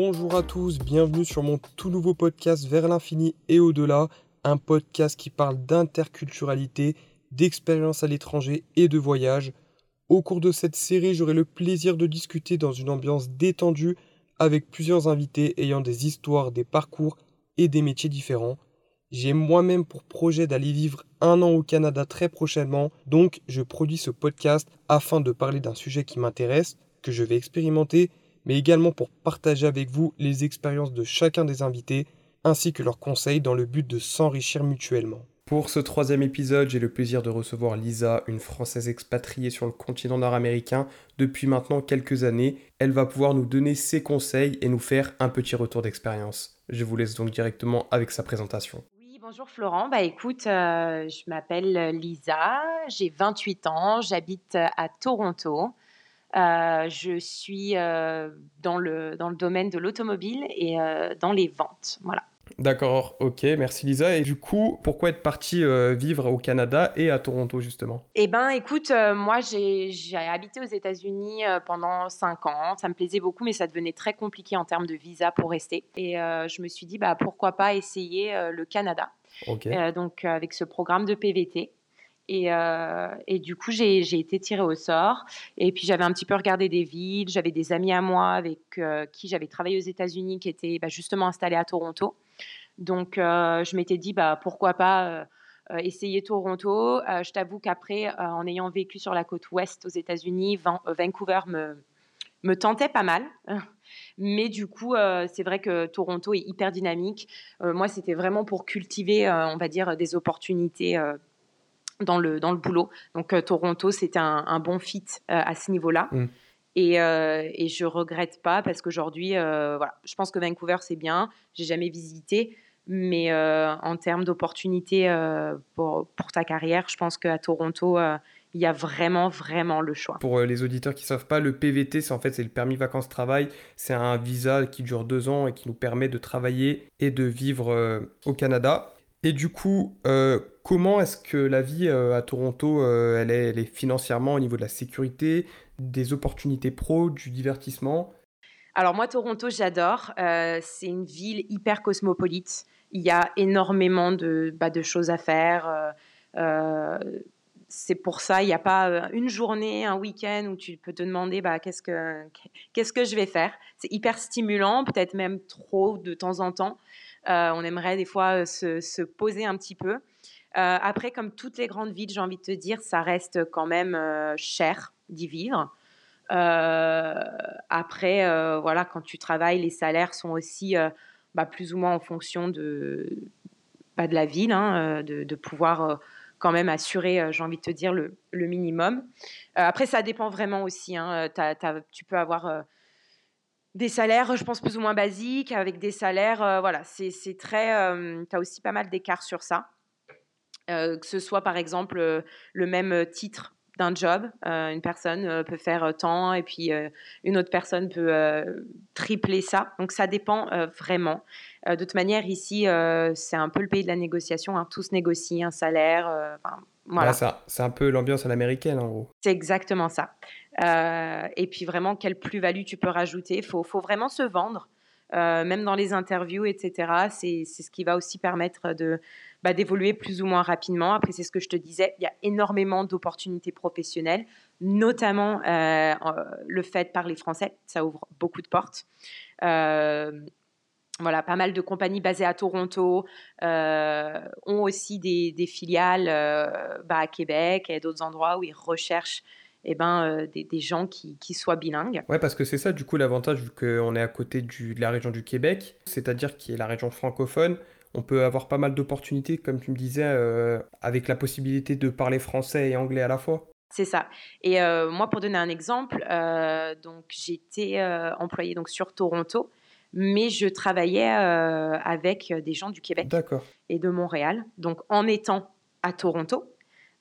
Bonjour à tous, bienvenue sur mon tout nouveau podcast Vers l'infini et au-delà, un podcast qui parle d'interculturalité, d'expérience à l'étranger et de voyage. Au cours de cette série, j'aurai le plaisir de discuter dans une ambiance détendue avec plusieurs invités ayant des histoires, des parcours et des métiers différents. J'ai moi-même pour projet d'aller vivre un an au Canada très prochainement, donc je produis ce podcast afin de parler d'un sujet qui m'intéresse, que je vais expérimenter, mais également pour partager avec vous les expériences de chacun des invités, ainsi que leurs conseils dans le but de s'enrichir mutuellement. Pour ce troisième épisode, j'ai le plaisir de recevoir Lisa, une Française expatriée sur le continent nord-américain depuis maintenant quelques années. Elle va pouvoir nous donner ses conseils et nous faire un petit retour d'expérience. Je vous laisse donc directement avec sa présentation. Bonjour Florent, bah écoute, euh, je m'appelle Lisa, j'ai 28 ans, j'habite à Toronto. Euh, je suis euh, dans, le, dans le domaine de l'automobile et dans les ventes. Voilà. D'accord, ok, merci Lisa. Et du coup, pourquoi être partie vivre au Canada et à Toronto justement? Eh ben, écoute, moi j'ai habité aux États-Unis pendant 5 ans. Ça me plaisait beaucoup, mais ça devenait très compliqué en termes de visa pour rester. Et je me suis dit, bah, pourquoi pas essayer le Canada euh, donc euh, avec ce programme de PVT. Et, euh, et, du coup, j'ai été tirée au sort. Et puis, j'avais un petit peu regardé des villes. J'avais des amis à moi avec qui j'avais travaillé aux États-Unis qui étaient bah, justement installés à Toronto. Donc, je m'étais dit, bah, pourquoi pas essayer Toronto. je t'avoue qu'après, en ayant vécu sur la côte ouest aux États-Unis, Vancouver me, tentait pas mal. Mais du coup, euh, c'est vrai que Toronto est hyper dynamique. Euh, moi, c'était vraiment pour cultiver, euh, on va dire, des opportunités dans, le, dans le boulot. Donc, Toronto, c'était un, bon fit à ce niveau-là. Mm. Et, et, je regrette pas parce qu'aujourd'hui, voilà, je pense que Vancouver, c'est bien. J'ai jamais visité. Mais en termes d'opportunités pour, pour, ta carrière, je pense qu'à Toronto, il y a vraiment, vraiment le choix. Pour euh, les auditeurs qui ne savent pas, le PVT, c'est en fait c'est le permis vacances-travail. C'est un visa qui dure deux ans et qui nous permet de travailler et de vivre euh, au Canada. Et du coup, euh, comment est-ce que la vie à Toronto, elle, est, elle, est, financièrement au niveau de la sécurité, des opportunités pro, du divertissement? Alors moi, Toronto, j'adore. c'est une ville hyper cosmopolite. Il y a énormément de, bah, de choses à faire c'est pour ça, il n'y a pas euh, une journée, un week-end où tu peux te demander bah, qu'est-ce, que, qu'est-ce que je vais faire? C'est hyper stimulant, peut-être même trop de temps en temps. Euh, on aimerait des fois euh, se, poser un petit peu. après, comme toutes les grandes villes, j'ai envie de te dire, ça reste quand même cher d'y vivre. après, voilà, quand tu travailles, les salaires sont aussi bah, plus ou moins en fonction de, pas de la ville, hein, de, pouvoir quand même assurer, euh, j'ai envie de te dire, le, minimum. Euh, après, ça dépend vraiment aussi. Hein. tu peux avoir des salaires, je pense, plus ou moins basiques, avec des salaires, voilà, c'est très... tu as aussi pas mal d'écarts sur ça. que ce soit, par exemple, le même titre d'un job. une personne peut faire tant et puis une autre personne peut tripler ça. Donc ça dépend vraiment. Euh, de toute manière, ici, euh, c'est un peu le pays de la négociation. Hein. Tous négocient un salaire. Euh, voilà. c'est un peu l'ambiance à l'américaine, en gros. C'est exactement ça. et puis vraiment, quelle plus-value tu peux rajouter? Il faut, vraiment se vendre. Même dans les interviews, etc. C'est ce qui va aussi permettre de bah, d'évoluer plus ou moins rapidement. Après, c'est ce que je te disais, il y a énormément d'opportunités professionnelles, notamment le fait de parler français, ça ouvre beaucoup de portes voilà, pas mal de compagnies basées à Toronto euh, ont aussi des, filiales euh, bah, à Québec et d'autres endroits où ils recherchent eh ben, euh, des, gens qui, soient bilingues. Ouais, parce que c'est ça, du coup, l'avantage, vu qu'on est à côté de la région du Québec, c'est-à-dire qui est la région francophone, on peut avoir pas mal d'opportunités, comme tu me disais, avec la possibilité de parler français et anglais à la fois. C'est ça. Et moi, pour donner un exemple, donc j'étais employée donc sur Toronto mais je travaillais euh, avec des gens du Québec et de Montréal, donc en étant à Toronto.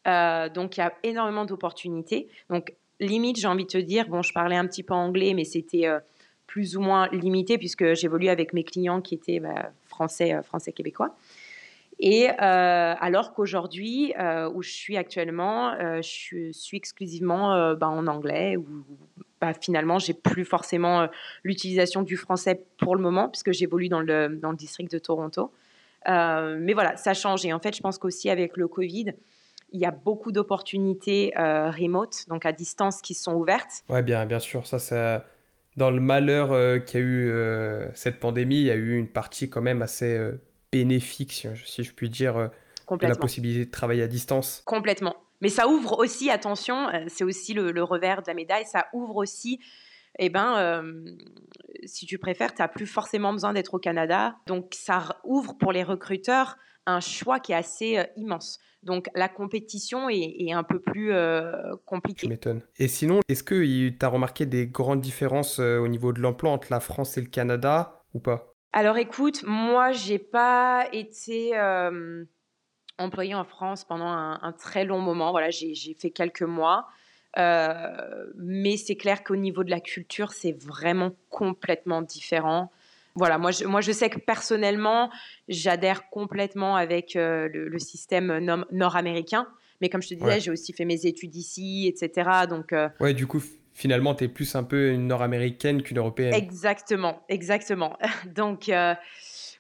Euh, donc il y a énormément d'opportunités. Donc limite, j'ai envie de te dire, bon, je parlais un petit peu anglais, mais c'était euh, plus ou moins limité puisque j'évolue avec mes clients qui étaient bah, français, français québécois. Et alors qu'aujourd'hui, où je suis actuellement, je suis exclusivement bah, en anglais ou bah, finalement, j'ai plus forcément l'utilisation du français pour le moment, puisque j'évolue dans le, dans le district de Toronto. mais voilà, ça change. Et en fait, je pense qu'aussi avec le Covid, il y a beaucoup d'opportunités remote, donc à distance, qui sont ouvertes. Ouais, bien, bien sûr. Ça, ça, dans le malheur euh, qu'a eu euh, cette pandémie, il y a eu une partie quand même assez euh, bénéfique, si, je puis dire, de la possibilité de travailler à distance. Complètement. Mais ça ouvre aussi, attention, c'est aussi le, revers de la médaille, ça ouvre aussi, eh ben, si tu préfères, tu n'as plus forcément besoin d'être au Canada. Donc ça ouvre pour les recruteurs un choix qui est assez immense. Donc la compétition est, un peu plus euh, compliquée. Je m'étonne. Et sinon, est-ce que tu as remarqué des grandes différences euh, au niveau de l'emploi entre la France et le Canada ou pas? Alors écoute, moi, j'ai pas été euh, employée en France pendant un, très long moment. Voilà, j'ai fait quelques mois. Mais c'est clair qu'au niveau de la culture, c'est vraiment complètement différent voilà, moi je, moi je sais que personnellement, j'adhère complètement avec euh, le, système nord-américain. Mais comme je te disais, j'ai aussi fait mes études ici, etc. Donc, euh, ouais, du coup, finalement, tu es plus un peu une nord-américaine qu'une européenne. Exactement, exactement. Donc, euh,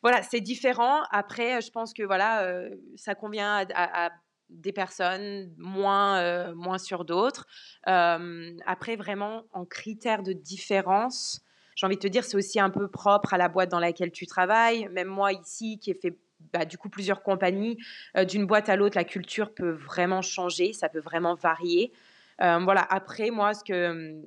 voilà, c'est différent. Après, je pense que voilà, ça convient à, des personnes, moins, moins sur d'autres. après, vraiment, en critères de différence, j'ai envie de te dire, c'est aussi un peu propre à la boîte dans laquelle tu travailles. Même moi ici, qui ai fait bah, du coup plusieurs compagnies, euh, d'une boîte à l'autre, la culture peut vraiment changer, ça peut vraiment varier. Euh, voilà. Après, moi, ce que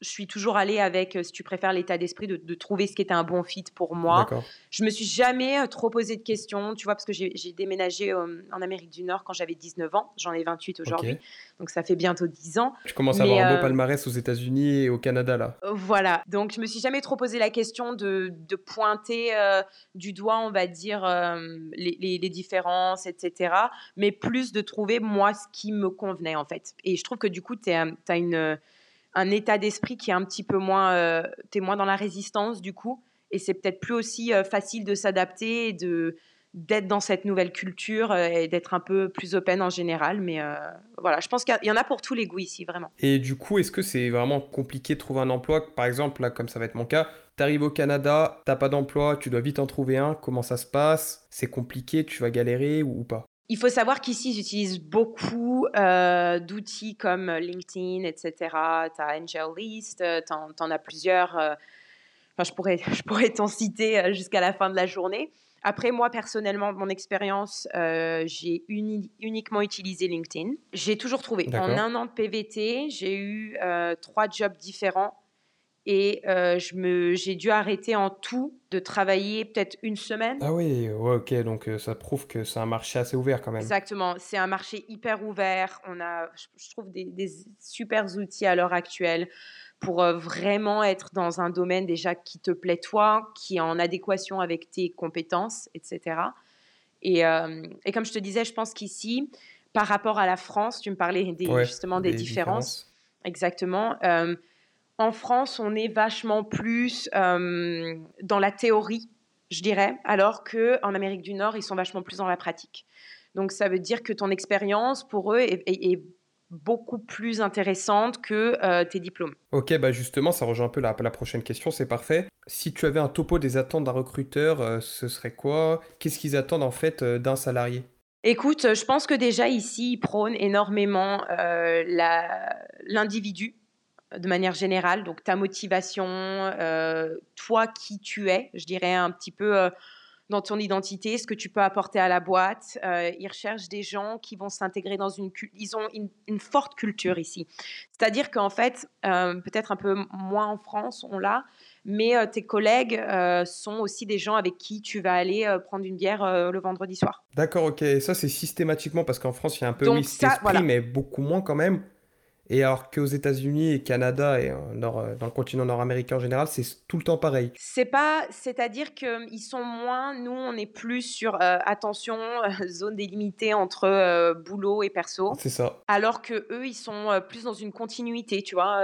je suis toujours allée avec, euh, si tu préfères, l'état d'esprit de, trouver ce qui était un bon fit pour moi. Je me suis jamais euh, trop posé de questions, tu vois, parce que j'ai déménagé euh, en Amérique du Nord quand j'avais 19 ans. J'en ai 28 aujourd'hui, donc ça fait bientôt 10 ans. Tu commences à avoir un beau palmarès aux États-Unis et au Canada là. Voilà, donc je me suis jamais trop posé la question de, pointer du doigt, on va dire, les, les, différences, etc. Mais plus de trouver moi ce qui me convenait en fait. Et je trouve que du coup, tu as une un état d'esprit qui est un petit peu moins, euh, moins dans la résistance du coup, et c'est peut-être plus aussi euh, facile de s'adapter de d'être dans cette nouvelle culture euh, et d'être un peu plus open en général. Mais voilà, je pense qu'il y en a pour tous les goûts ici, vraiment. Et du coup, est-ce que c'est vraiment compliqué de trouver un emploi? Par exemple, là, comme ça va être mon cas, tu arrives au Canada, t'as pas d'emploi, tu dois vite en trouver un. Comment ça se passe? C'est compliqué, tu vas galérer ou pas? Il faut savoir qu'ici, j'utilise beaucoup euh, d'outils comme LinkedIn, etc. Tu as AngelList, tu en, as plusieurs. Euh, enfin, je pourrais, je pourrais t'en citer euh, jusqu'à la fin de la journée. Après, moi, personnellement, mon expérience, j'ai uniquement utilisé LinkedIn. J'ai toujours trouvé. En un an de PVT, j'ai eu trois jobs différents et euh, j'ai dû arrêter en tout de travailler peut-être une semaine. Ah oui, ok, donc euh, ça prouve que c'est un marché assez ouvert quand même. Exactement, c'est un marché hyper ouvert. On a, je, trouve, des, des, super outils à l'heure actuelle pour euh, vraiment être dans un domaine déjà qui te plaît toi, qui est en adéquation avec tes compétences, etc. Et, et comme je te disais, je pense qu'ici, par rapport à la France, tu me parlais des, justement des, différences. Exactement en France, on est vachement plus euh, dans la théorie, je dirais, alors qu'en Amérique du Nord, ils sont vachement plus dans la pratique. Donc ça veut dire que ton expérience pour eux est, beaucoup plus intéressante que euh, tes diplômes. Ok, bah justement, ça rejoint un peu la, la prochaine question, c'est parfait. Si tu avais un topo des attentes d'un recruteur, euh, ce serait quoi? Qu'est-ce qu'ils attendent en fait d'un salarié? Écoute, je pense que déjà ici, ils prônent énormément l'individu de manière générale, donc ta motivation, euh, toi qui tu es, je dirais un petit peu euh, dans ton identité, ce que tu peux apporter à la boîte. Euh, ils recherchent des gens qui vont s'intégrer dans une... Ils ont une, forte culture ici. C'est-à-dire qu'en fait, peut-être un peu moins en France, on l'a, mais tes collègues sont aussi des gens avec qui tu vas aller prendre une bière le vendredi soir. D'accord, ok. Et ça, c'est systématiquement parce qu'en France, il y a un peu oui, cet esprit, mais beaucoup moins quand même. Et alors qu'aux États-Unis et Canada et euh, dans le continent nord-américain en général, c'est tout le temps pareil. C'est pas, c'est-à-dire qu'ils sont moins, nous on est plus sur euh, attention, euh, zone délimitée entre boulot et perso. C'est ça. Alors que eux, ils sont plus dans une continuité, tu vois,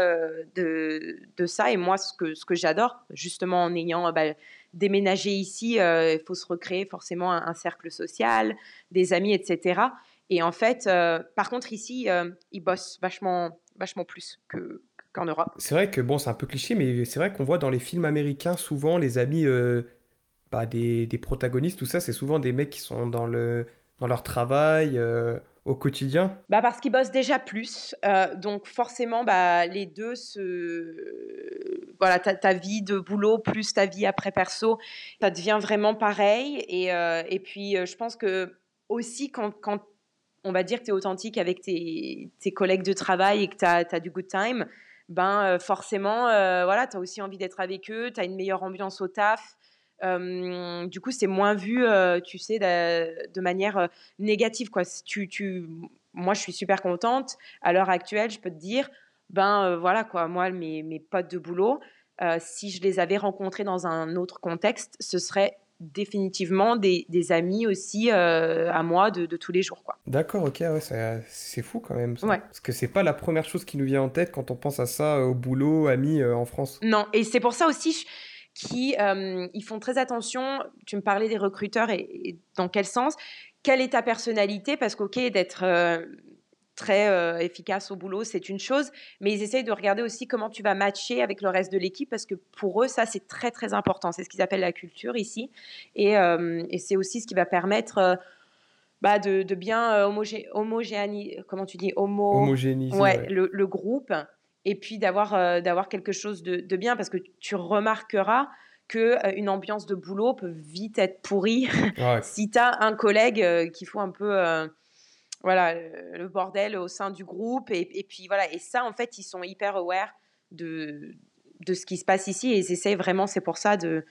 de, de, ça. Et moi, ce que, ce que j'adore, justement en ayant bah, déménagé ici, il faut se recréer forcément un cercle social, des amis, etc. Et en fait, euh, par contre, ici, euh, ils bossent vachement, vachement plus qu'en Europe. C'est vrai que bon, c'est un peu cliché, mais c'est vrai qu'on voit dans les films américains souvent les amis euh, bah, des, des protagonistes, tout ça, c'est souvent des mecs qui sont dans le dans leur travail. euh, au quotidien. Bah parce qu'ils bossent déjà plus, euh, donc forcément bah, les deux se voilà ta, ta vie de boulot plus ta vie après perso, ça devient vraiment pareil et, et puis je pense que aussi quand, quand on va dire que tu es authentique avec tes, collègues de travail et que tu as, du good time, ben euh, forcément euh, voilà tu as aussi envie d'être avec eux, tu as une meilleure ambiance au taf. Euh, du coup, c'est moins vu, euh, tu sais, de, manière négative. Quoi. Tu, tu, moi, je suis super contente. À l'heure actuelle, je peux te dire, ben voilà, quoi, moi, mes, mes potes de boulot, si je les avais rencontrés dans un autre contexte, ce serait définitivement des, des amis aussi euh, à moi de, de tous les jours. Quoi. D'accord, ok, ouais, c'est fou quand même ça. Ouais. Parce que c'est pas la première chose qui nous vient en tête quand on pense à ça euh, au boulot, amis euh, en France. Non, et c'est pour ça aussi je- qui euh, ils font très attention. Tu me parlais des recruteurs et, et dans quel sens? Quelle est ta personnalité? Parce qu'ok, d'être très euh, efficace au boulot, c'est une chose, mais ils essayent de regarder aussi comment tu vas matcher avec le reste de l'équipe parce que pour eux, ça c'est très très important. C'est ce qu'ils appellent la culture ici, et, euh, et c'est aussi ce qui va permettre euh, bah, de, de bien homogé homogéani- comment tu dis, homo Homogénéisé. ouais, ouais. Le, le groupe et puis d'avoir d'avoir quelque chose de, de bien parce que tu remarqueras que euh, une ambiance de boulot peut vite être pourrie Ouais. si tu as un collègue qui fout un peu voilà le bordel au sein du groupe et, et puis voilà et ça en fait ils sont hyper aware de de ce qui se passe ici et ils essaient vraiment c'est pour ça de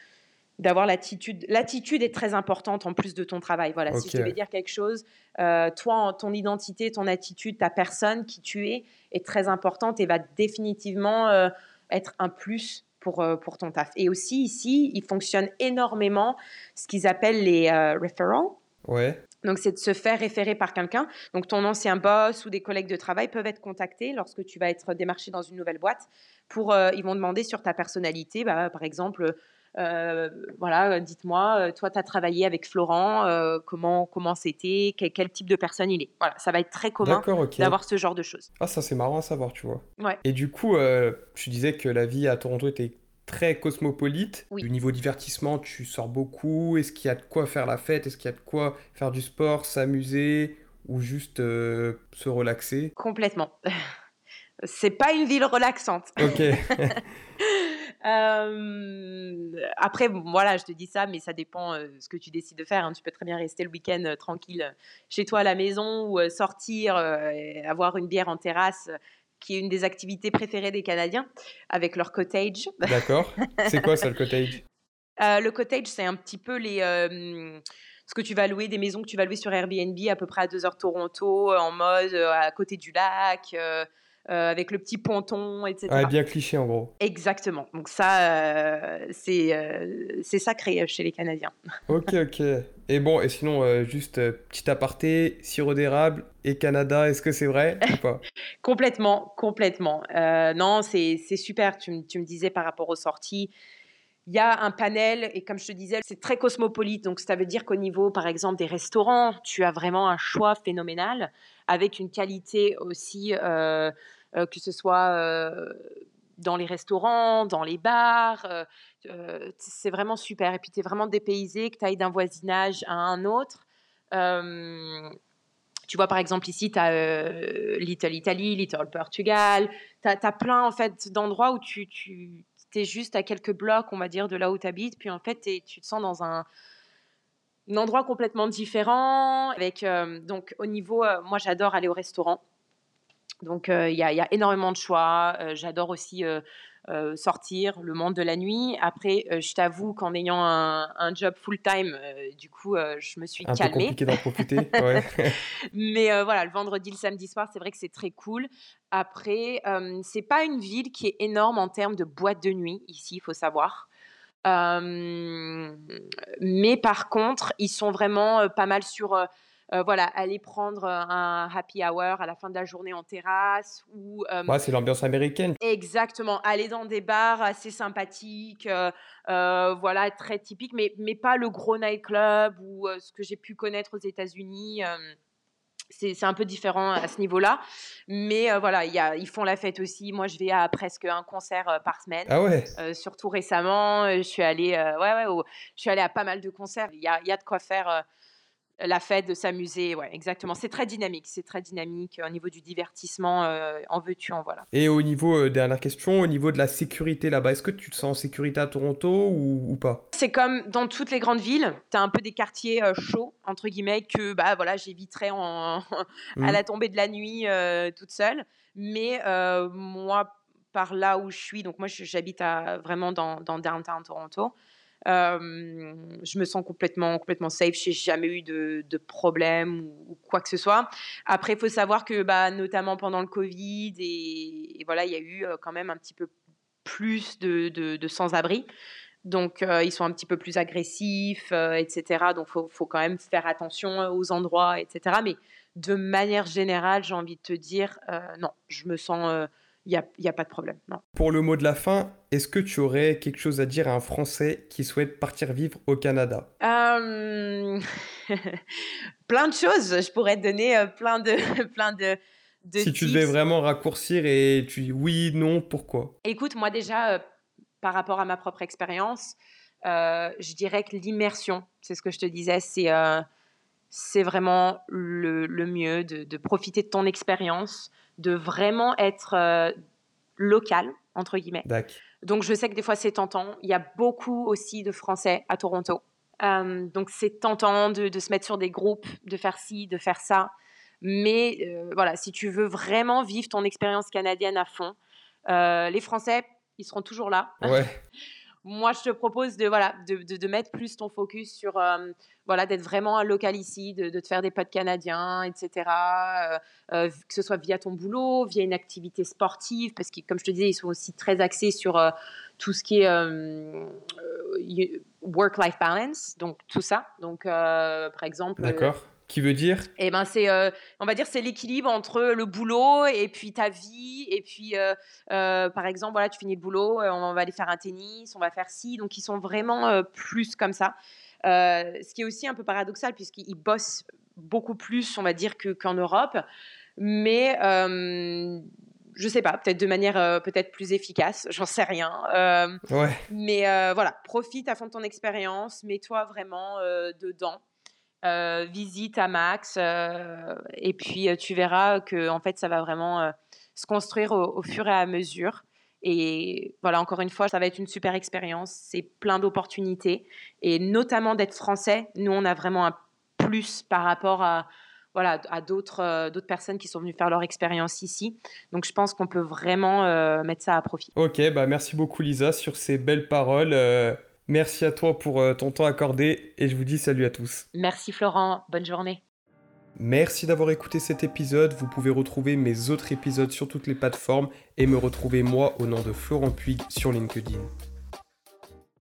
d'avoir l'attitude l'attitude est très importante en plus de ton travail voilà si je devais dire quelque chose euh, toi ton identité ton attitude ta personne qui tu es est très importante et va définitivement euh, être un plus pour, euh, pour ton taf. Et aussi ici, ils fonctionnent énormément ce qu'ils appellent les referrals. Ouais. Donc, c'est de se faire référer par quelqu'un. Donc, ton ancien boss ou des collègues de travail peuvent être contactés lorsque tu vas être démarché dans une nouvelle boîte. Pour, euh, ils vont demander sur ta personnalité, bah, par exemple, euh, voilà, dites-moi, euh, toi, tu as travaillé avec Florent, euh, comment comment c'était, quel, quel type de personne il est. Voilà, ça va être très commun d'avoir ce genre de choses. Ah, ça c'est marrant à savoir, tu vois. Ouais. Et du coup, tu disais que la vie à Toronto était très cosmopolite. Oui. Du niveau divertissement, tu sors beaucoup. Est-ce qu'il y a de quoi faire la fête? Est-ce qu'il y a de quoi faire du sport, s'amuser ou juste euh, se relaxer? Complètement. C'est pas une ville relaxante. Ok. Euh, après, voilà, je te dis ça, mais ça dépend euh, ce que tu décides de faire. hein. Tu peux très bien rester le week-end euh, tranquille chez toi à la maison ou sortir, avoir une bière en terrasse, qui est une des activités préférées des Canadiens, avec leur cottage. D'accord. C'est quoi ça le cottage? Euh, le cottage, c'est un petit peu les, euh, ce que tu vas louer, des maisons que tu vas louer sur Airbnb à peu près à 2 heures Toronto, en mode euh, à côté du lac, euh, avec le petit ponton, etc. Ah, bien cliché en gros. Exactement. Donc ça, euh, c'est euh, c'est sacré chez les Canadiens. Ok, ok. Et bon, et sinon, juste petit aparté, sirop d'érable et Canada, est-ce que c'est vrai ou pas? Complètement, complètement. Non, c'est super. Tu, me- tu me disais par rapport aux sorties, il y a un panel et comme je te disais, c'est très cosmopolite. Donc ça veut dire qu'au niveau, par exemple, des restaurants, tu as vraiment un choix phénoménal avec une qualité aussi, euh, que ce soit euh, dans les restaurants, dans les bars. euh, euh, c'est vraiment super. Et puis tu es vraiment dépaysé, que tu ailles d'un voisinage à un autre. Euh, tu vois, par exemple, ici, tu as Little Italy, Little Portugal. Tu as, plein, en fait, d'endroits où tu, tu es juste à quelques blocs, on va dire, de là où tu habites. Puis, en fait, tu te sens dans un, un endroit complètement différent. Avec, euh, donc, au niveau, euh, moi, j'adore aller au restaurant. Donc, il y, a, il y a énormément de choix. J'adore aussi euh, sortir, le monde de la nuit. Après, euh, je t'avoue qu'en ayant un, un job full-time, euh, du coup, je me suis Un peu calmée. compliqué d'en profiter. Ouais. Mais voilà, le vendredi, le samedi soir, c'est vrai que c'est très cool. Après, c'est pas une ville qui est énorme en termes de boîtes de nuit ici, il faut savoir. Mais par contre, ils sont vraiment pas mal sur euh, voilà, aller prendre euh, un happy hour à la fin de la journée en terrasse ou euh, Ouais, c'est l'ambiance américaine. Exactement, aller dans des bars assez sympathiques, euh, voilà, très typiques, mais, mais pas le gros nightclub ou ce que j'ai pu connaître aux États-Unis. c'est un peu différent à ce niveau-là. Mais voilà, y a, ils font la fête aussi. Moi, je vais à presque un concert par semaine. Ah ouais? Surtout récemment, je suis allée, ouais, ouais, je suis allée à pas mal de concerts. Il y a, y a, de quoi faire la fête, de s'amuser, ouais, exactement. C'est très dynamique, c'est très dynamique au niveau du divertissement, euh, en veux-tu, en voilà. Et au niveau, euh, dernière question, au niveau de la sécurité là-bas, est-ce que tu te sens en sécurité à Toronto ou, pas? C'est comme dans toutes les grandes villes, tu as un peu des quartiers euh, chauds, entre guillemets, que bah, voilà, j'éviterais en... à mmh. la tombée de la nuit toute seule. Mais moi, par là où je suis, donc moi j'habite vraiment dans, dans downtown Toronto, je me sens complètement, complètement safe. J'ai jamais eu de, problème ou, quoi que ce soit. Après, il faut savoir que, bah, notamment pendant le Covid, et, voilà, il y a eu quand même un petit peu plus de, sans-abri. Donc, ils sont un petit peu plus agressifs, etc. Donc, il faut, quand même faire attention aux endroits, etc. Mais de manière générale, j'ai envie de te dire, non, je me sens il n'y a, y a, pas de problème. Non. Pour le mot de la fin, est-ce que tu aurais quelque chose à dire à un Français qui souhaite partir vivre au Canada? Euh, Plein de choses. Je pourrais te donner euh, plein de, plein de, de Si tu devais vraiment raccourcir et tu dis oui, non, pourquoi? Écoute, moi déjà, euh, par rapport à ma propre expérience, je dirais que l'immersion, c'est ce que je te disais, c'est c'est vraiment le, le mieux de, de, profiter de ton expérience, de vraiment être euh, local, entre guillemets. Donc je sais que des fois c'est tentant. Il y a beaucoup aussi de Français à Toronto. Euh, donc c'est tentant de, se mettre sur des groupes, de faire ci, de faire ça. Mais euh, voilà, si tu veux vraiment vivre ton expérience canadienne à fond, les Français, ils seront toujours là. Ouais. moi, je te propose de, voilà, de, de, mettre plus ton focus sur, euh, voilà, d'être vraiment un local ici, de, te faire des potes canadiens, etc. Euh, euh, que ce soit via ton boulot, via une activité sportive, parce que, comme je te disais, ils sont aussi très axés sur tout ce qui est work-life balance, donc tout ça. Donc, par exemple. D'accord qui veut dire Eh ben c'est, euh, on va dire, c'est l'équilibre entre le boulot et puis ta vie. Et puis, euh, euh, par exemple, voilà, tu finis le boulot, on va aller faire un tennis, on va faire ci. Donc, ils sont vraiment plus comme ça. ce qui est aussi un peu paradoxal puisqu'ils bossent beaucoup plus, on va dire, que, qu'en Europe. Mais je sais pas, peut-être de manière peut-être plus efficace, j'en sais rien. ouais. Mais voilà, profite à fond de ton expérience, mets-toi vraiment dedans. Euh, visite à max euh, et puis euh, tu verras que en fait ça va vraiment se construire au, fur et à mesure. Et voilà encore une fois ça va être une super expérience. C'est plein d'opportunités. Et notamment d'être français nous on a vraiment un plus par rapport à voilà à d'autres d'autres personnes qui sont venues faire leur expérience ici. Donc je pense qu'on peut vraiment mettre ça à profit. Ok bah merci beaucoup Lisa sur ces belles paroles Merci à toi pour euh, ton temps accordé et je vous dis salut à tous. Merci Florent, bonne journée. Merci d'avoir écouté cet épisode. Vous pouvez retrouver mes autres épisodes sur toutes les plateformes et me retrouver moi au nom de Florent Puig sur LinkedIn.